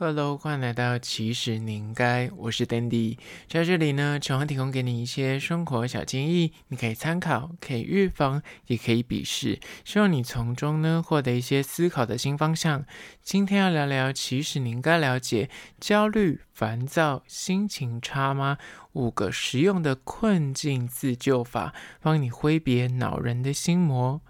Hello，欢迎来到其实你应该，我是 Dandy，在这里呢，常会提供给你一些生活小建议，你可以参考，可以预防，也可以鄙视，希望你从中呢获得一些思考的新方向。今天要聊聊，其实你应该了解焦虑、烦躁、心情差吗？五个实用的困境自救法，帮你挥别恼人的心魔。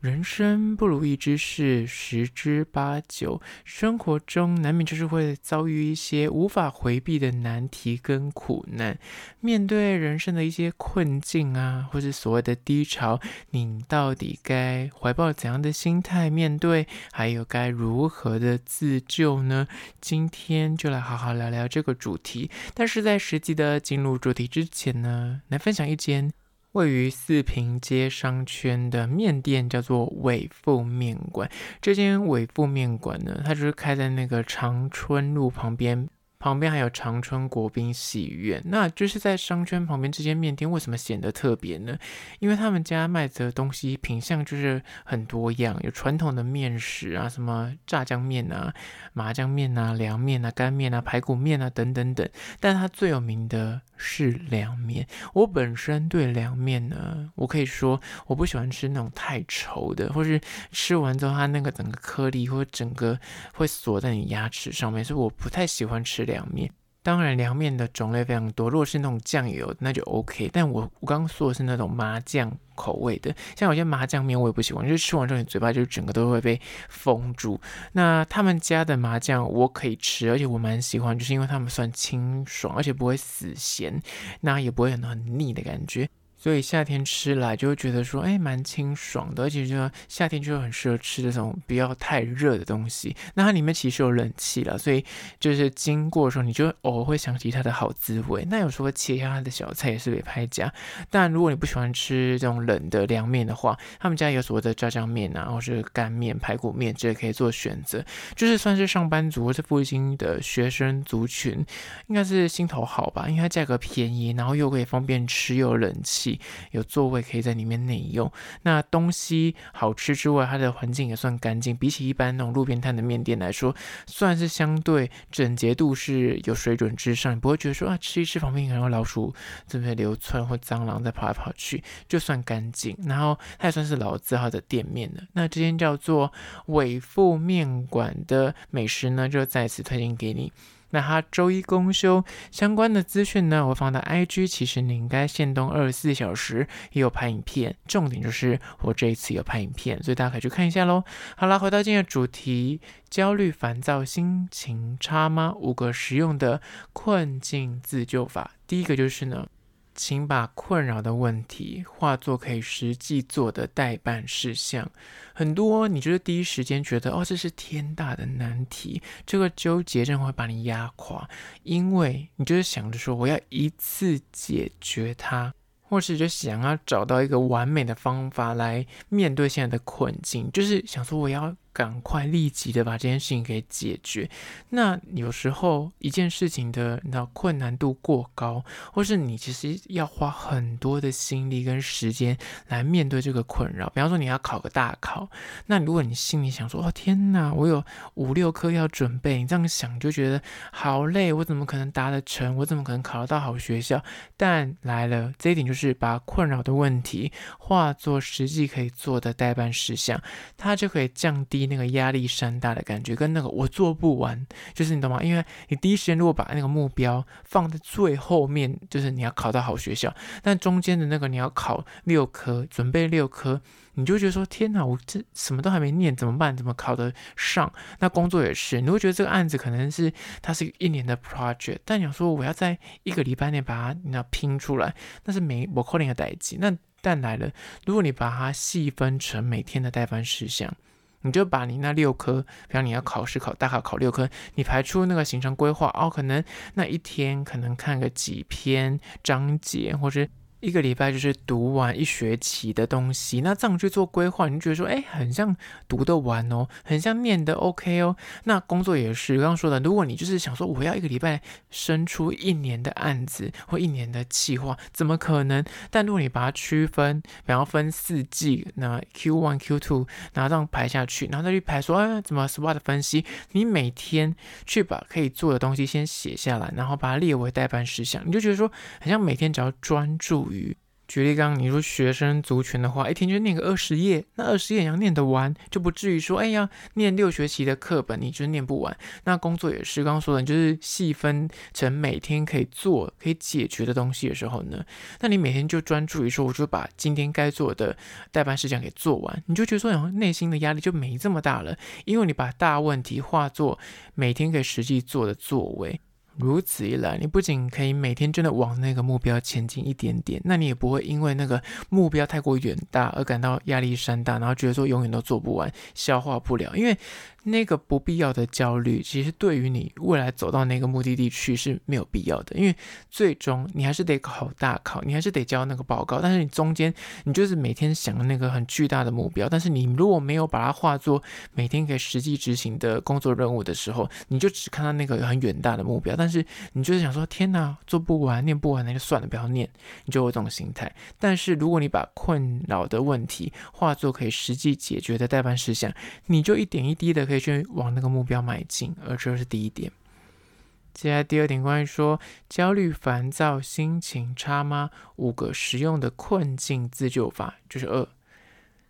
人生不如意之事十之八九，生活中难免就是会遭遇一些无法回避的难题跟苦难。面对人生的一些困境啊，或是所谓的低潮，你到底该怀抱怎样的心态面对？还有该如何的自救呢？今天就来好好聊聊这个主题。但是在实际的进入主题之前呢，来分享一间。位于四平街商圈的面店叫做伟富面馆。这间伟富面馆呢，它就是开在那个长春路旁边。旁边还有长春国宾戏院，那就是在商圈旁边这间面店为什么显得特别呢？因为他们家卖的东西品相就是很多样，有传统的面食啊，什么炸酱面啊、麻酱面啊、凉面啊、干面啊、排骨面啊等等等。但它最有名的是凉面。我本身对凉面呢，我可以说我不喜欢吃那种太稠的，或是吃完之后它那个整个颗粒或整个会锁在你牙齿上面，所以我不太喜欢吃。凉面，当然凉面的种类非常多。如果是那种酱油，那就 OK。但我我刚刚说的是那种麻酱口味的，像有些麻酱面我也不喜欢，就是吃完之后你嘴巴就整个都会被封住。那他们家的麻酱我可以吃，而且我蛮喜欢，就是因为他们算清爽，而且不会死咸，那也不会很很腻的感觉。所以夏天吃来就会觉得说，哎，蛮清爽的，而且就夏天就很适合吃这种不要太热的东西。那它里面其实有冷气了，所以就是经过的时候，你就偶尔会想起它的好滋味。那有时候切一下它的小菜也是别拍夹。但如果你不喜欢吃这种冷的凉面的话，他们家有所谓的炸酱面啊，或是干面、排骨面，这也可以做选择。就是算是上班族或是附近的学生族群，应该是心头好吧，因为它价格便宜，然后又可以方便吃，又有冷气。有座位可以在里面内用，那东西好吃之外，它的环境也算干净。比起一般那种路边摊的面店来说，算是相对整洁度是有水准之上，你不会觉得说啊，吃一吃旁边可能有老鼠这边流窜或蟑螂在跑来跑去，就算干净。然后它也算是老字号的店面了。那这间叫做伟富面馆的美食呢，就再次推荐给你。那他周一公休相关的资讯呢，我放到 IG，其实你应该限动二十四小时也有拍影片，重点就是我这一次有拍影片，所以大家可以去看一下喽。好啦，回到今天的主题，焦虑、烦躁、心情差吗？五个实用的困境自救法，第一个就是呢。请把困扰的问题化作可以实际做的待办事项。很多你就是第一时间觉得哦，这是天大的难题，这个纠结症会把你压垮，因为你就是想着说我要一次解决它。或是就想要找到一个完美的方法来面对现在的困境，就是想说我要赶快立即的把这件事情给解决。那有时候一件事情的那困难度过高，或是你其实要花很多的心力跟时间来面对这个困扰。比方说你要考个大考，那如果你心里想说哦天哪，我有五六科要准备，你这样想就觉得好累，我怎么可能达得成？我怎么可能考得到好学校？但来了这一点就是。把困扰的问题化作实际可以做的待办事项，它就可以降低那个压力山大的感觉，跟那个我做不完，就是你懂吗？因为你第一时间如果把那个目标放在最后面，就是你要考到好学校，但中间的那个你要考六科，准备六科。你就觉得说天哪，我这什么都还没念，怎么办？怎么考得上？那工作也是，你会觉得这个案子可能是它是一年的 project，但你要说我要在一个礼拜内把它你要拼出来，那是没我扣零的代志。那但来了，如果你把它细分成每天的代办事项，你就把你那六科，比方你要考试考大考考六科，你排出那个行程规划哦，可能那一天可能看个几篇章节，或是一个礼拜就是读完一学期的东西，那这样去做规划，你就觉得说，哎，很像读得完哦，很像念得 OK 哦。那工作也是刚刚说的，如果你就是想说，我要一个礼拜生出一年的案子或一年的计划，怎么可能？但如果你把它区分，比方分四季，那 Q1、Q2，然后这样排下去，然后再去排说，哎，怎么 SWOT 分析？你每天去把可以做的东西先写下来，然后把它列为待办事项，你就觉得说，好像每天只要专注。举例，刚刚你说学生族群的话，一天就念个二十页，那二十页你要念得完，就不至于说，哎呀，念六学期的课本，你就念不完。那工作也是刚刚说的，就是细分成每天可以做、可以解决的东西的时候呢，那你每天就专注于说，我就把今天该做的待办事项给做完，你就觉得说，好像内心的压力就没这么大了，因为你把大问题化作每天可以实际做的作为。如此一来，你不仅可以每天真的往那个目标前进一点点，那你也不会因为那个目标太过远大而感到压力山大，然后觉得说永远都做不完、消化不了，因为。那个不必要的焦虑，其实对于你未来走到那个目的地去是没有必要的，因为最终你还是得考大考，你还是得交那个报告。但是你中间，你就是每天想那个很巨大的目标，但是你如果没有把它化作每天可以实际执行的工作任务的时候，你就只看到那个很远大的目标，但是你就是想说，天哪，做不完，念不完，那就算了，不要念，你就有这种心态。但是如果你把困扰的问题化作可以实际解决的代办事项，你就一点一滴的。可以去往那个目标迈进，而这是第一点。接下来第二点，关于说焦虑、烦躁、心情差吗？五个实用的困境自救法，就是二，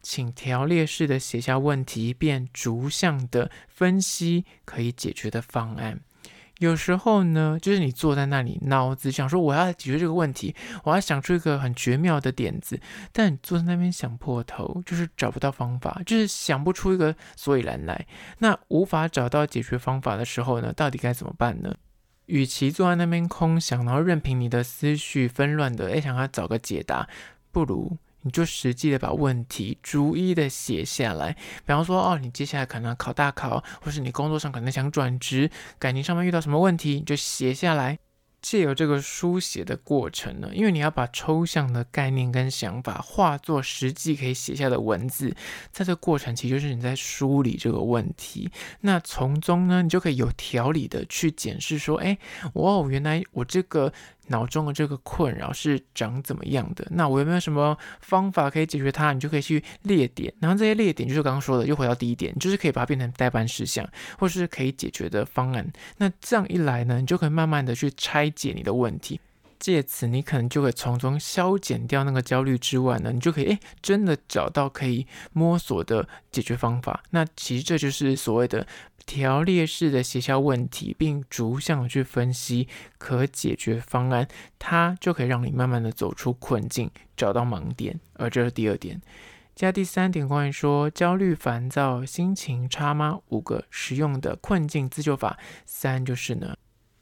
请条列式的写下问题，便逐项的分析可以解决的方案。有时候呢，就是你坐在那里，脑子想说我要解决这个问题，我要想出一个很绝妙的点子，但你坐在那边想破头，就是找不到方法，就是想不出一个所以然来。那无法找到解决方法的时候呢，到底该怎么办呢？与其坐在那边空想，然后任凭你的思绪纷乱的，诶，想要找个解答，不如。你就实际的把问题逐一的写下来，比方说，哦，你接下来可能考大考，或是你工作上可能想转职，感情上面遇到什么问题，你就写下来。借由这个书写的过程呢，因为你要把抽象的概念跟想法化作实际可以写下的文字，在这个过程其实就是你在梳理这个问题。那从中呢，你就可以有条理的去检视说，哎，哦，原来我这个。脑中的这个困扰是长怎么样的？那我有没有什么方法可以解决它？你就可以去列点，然后这些列点就是刚刚说的，又回到第一点，就是可以把它变成待办事项，或是可以解决的方案。那这样一来呢，你就可以慢慢的去拆解你的问题。借此，你可能就会从中消减掉那个焦虑之外呢，你就可以诶，真的找到可以摸索的解决方法。那其实这就是所谓的条列式的写下问题，并逐项去分析可解决方案，它就可以让你慢慢的走出困境，找到盲点。而这是第二点。加第三点，关于说焦虑、烦躁、心情差吗？五个实用的困境自救法。三就是呢。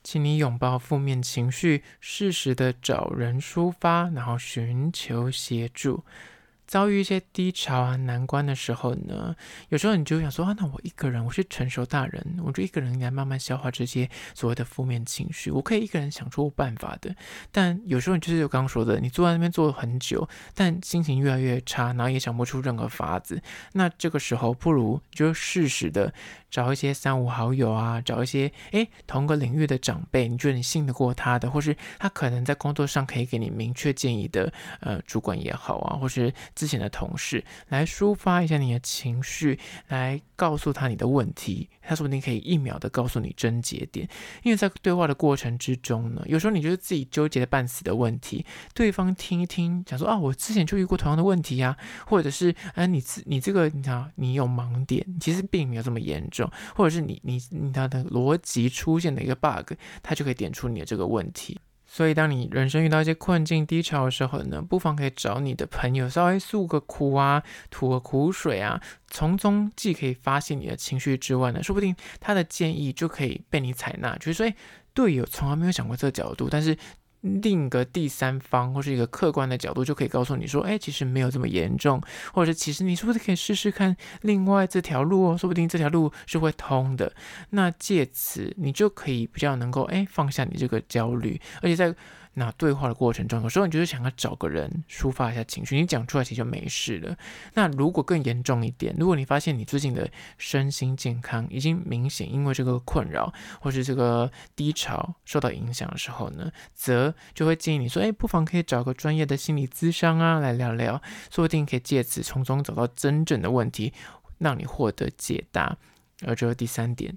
请你拥抱负面情绪，适时的找人抒发，然后寻求协助。遭遇一些低潮啊、难关的时候呢，有时候你就想说啊，那我一个人，我是成熟大人，我就一个人应该慢慢消化这些所谓的负面情绪，我可以一个人想出办法的。但有时候你就是我刚刚说的，你坐在那边坐了很久，但心情越来越差，然后也想不出任何法子。那这个时候，不如就适时的找一些三五好友啊，找一些诶同个领域的长辈，你觉得你信得过他的，或是他可能在工作上可以给你明确建议的，呃，主管也好啊，或是。之前的同事来抒发一下你的情绪，来告诉他你的问题，他说不定可以一秒的告诉你症结点。因为在对话的过程之中呢，有时候你就是自己纠结的半死的问题，对方听一听，讲说啊，我之前就遇过同样的问题呀，或者是啊，你自你这个你知道你有盲点，其实并没有这么严重，或者是你你你他的逻辑出现的一个 bug，他就可以点出你的这个问题。所以，当你人生遇到一些困境、低潮的时候呢，不妨可以找你的朋友稍微诉个苦啊，吐个苦水啊，从中既可以发泄你的情绪之外呢，说不定他的建议就可以被你采纳。就是说，哎，队友从来没有想过这个角度，但是。另一个第三方或是一个客观的角度，就可以告诉你说，哎，其实没有这么严重，或者其实你是不是可以试试看另外这条路哦？说不定这条路是会通的。那借此你就可以比较能够哎放下你这个焦虑，而且在那对话的过程中，有时候你就是想要找个人抒发一下情绪，你讲出来其实就没事了。那如果更严重一点，如果你发现你最近的身心健康已经明显因为这个困扰或是这个低潮受到影响的时候呢，则就会建议你说，哎，不妨可以找个专业的心理咨商啊来聊聊，说不定可以借此从中找到真正的问题，让你获得解答。而这是第三点。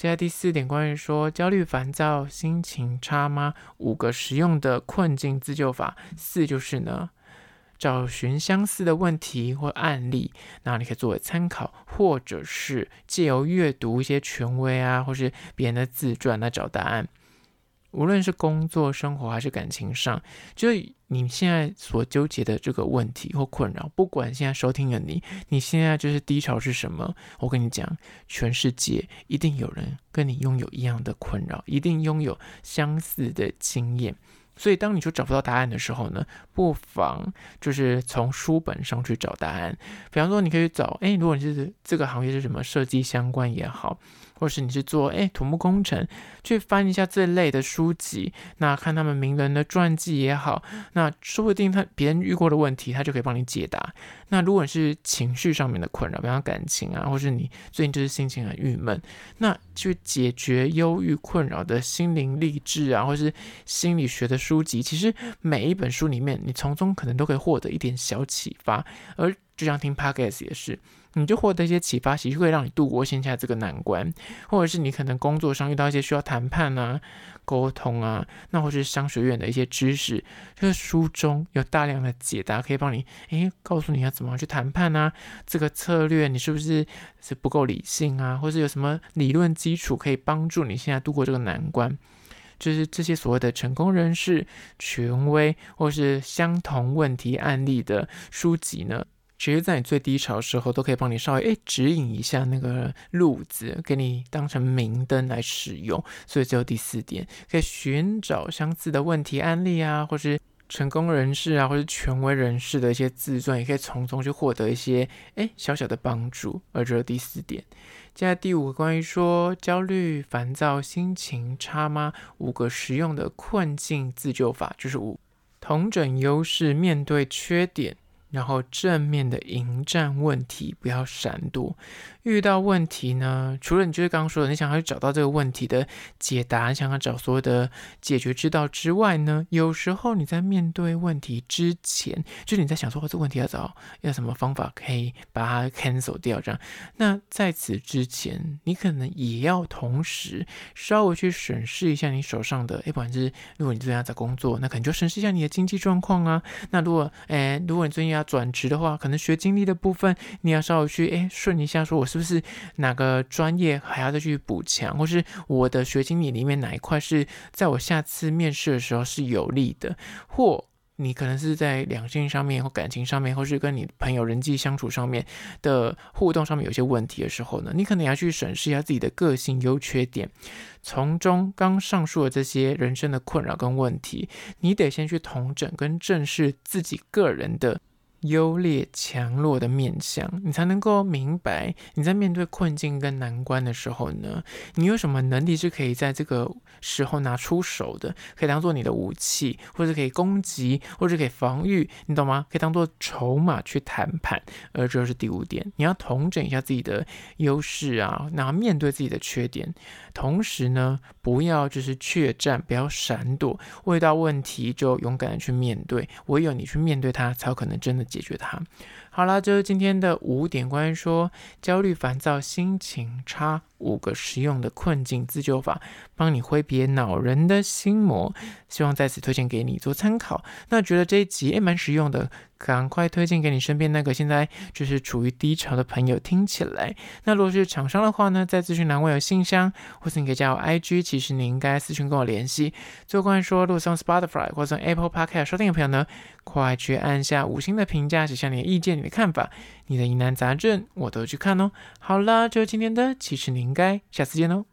接下来第四点，关于说焦虑、烦躁、心情差吗？五个实用的困境自救法。四就是呢，找寻相似的问题或案例，那你可以作为参考，或者是借由阅读一些权威啊，或是别人的自传来找答案。无论是工作、生活还是感情上，就是你现在所纠结的这个问题或困扰，不管现在收听的你，你现在就是低潮是什么，我跟你讲，全世界一定有人跟你拥有一样的困扰，一定拥有相似的经验。所以，当你就找不到答案的时候呢，不妨就是从书本上去找答案。比方说，你可以找，哎，如果你是这个行业是什么设计相关也好。或是你是做诶土木工程，去翻一下这类的书籍，那看他们名人的传记也好，那说不定他别人遇过的问题，他就可以帮你解答。那如果是情绪上面的困扰，比方感情啊，或是你最近就是心情很郁闷，那去解决忧郁困扰的心灵励志啊，或是心理学的书籍，其实每一本书里面，你从中可能都可以获得一点小启发。而就像听 Podcast 也是。你就获得一些启发，其实会让你度过现在这个难关，或者是你可能工作上遇到一些需要谈判啊、沟通啊，那或是商学院的一些知识，就是书中有大量的解答，可以帮你，诶，告诉你要怎么去谈判啊，这个策略你是不是是不够理性啊，或是有什么理论基础可以帮助你现在度过这个难关，就是这些所谓的成功人士、权威或是相同问题案例的书籍呢。其实，在你最低潮的时候，都可以帮你稍微诶指引一下那个路子，给你当成明灯来使用。所以，最后第四点，可以寻找相似的问题案例啊，或是成功人士啊，或是权威人士的一些自传，也可以从中去获得一些诶小小的帮助。而这是第四点。接下来第五个，关于说焦虑、烦躁、心情差吗？五个实用的困境自救法，就是五，同整优势，面对缺点。然后正面的迎战问题，不要闪躲。遇到问题呢，除了你就是刚刚说的，你想要去找到这个问题的解答，你想要找所有的解决之道之外呢，有时候你在面对问题之前，就是你在想说，哦这个问题要找要什么方法可以把它 cancel 掉，这样。那在此之前，你可能也要同时稍微去审视一下你手上的，哎，不管是如果你最近要找工作，那可能就审视一下你的经济状况啊。那如果，哎，如果你最近要转职的话，可能学经历的部分，你要稍微去，哎，顺一下，说我。是不是哪个专业还要再去补强，或是我的学经历里面哪一块是在我下次面试的时候是有利的？或你可能是在两性上面或感情上面，或是跟你朋友人际相处上面的互动上面有些问题的时候呢，你可能要去审视一下自己的个性优缺点，从中刚上述的这些人生的困扰跟问题，你得先去同整跟正视自己个人的。优劣强弱的面相，你才能够明白你在面对困境跟难关的时候呢，你有什么能力是可以在这个时候拿出手的，可以当做你的武器，或者可以攻击，或者可以防御，你懂吗？可以当做筹码去谈判。而这是第五点，你要统整一下自己的优势啊，然后面对自己的缺点，同时呢，不要就是怯战，不要闪躲，遇到问题就勇敢的去面对，唯有你去面对它，才有可能真的。解决它。好了，就是今天的五点关于说焦虑、烦躁、心情差五个实用的困境自救法，帮你挥别恼人的心魔。希望在此推荐给你做参考。那觉得这一集也蛮实用的。赶快推荐给你身边那个现在就是处于低潮的朋友听起来。那如果是厂商的话呢，在资讯栏位有信箱，或是你可以加我 IG，其实你应该私讯跟我联系。最后关于说，如果从 Spotify 或者 Apple Podcast 收听的朋友呢，快去按下五星的评价，写下你的意见、你的看法、你的疑难杂症，我都去看哦。好啦，就是今天的，其实你应该下次见哦。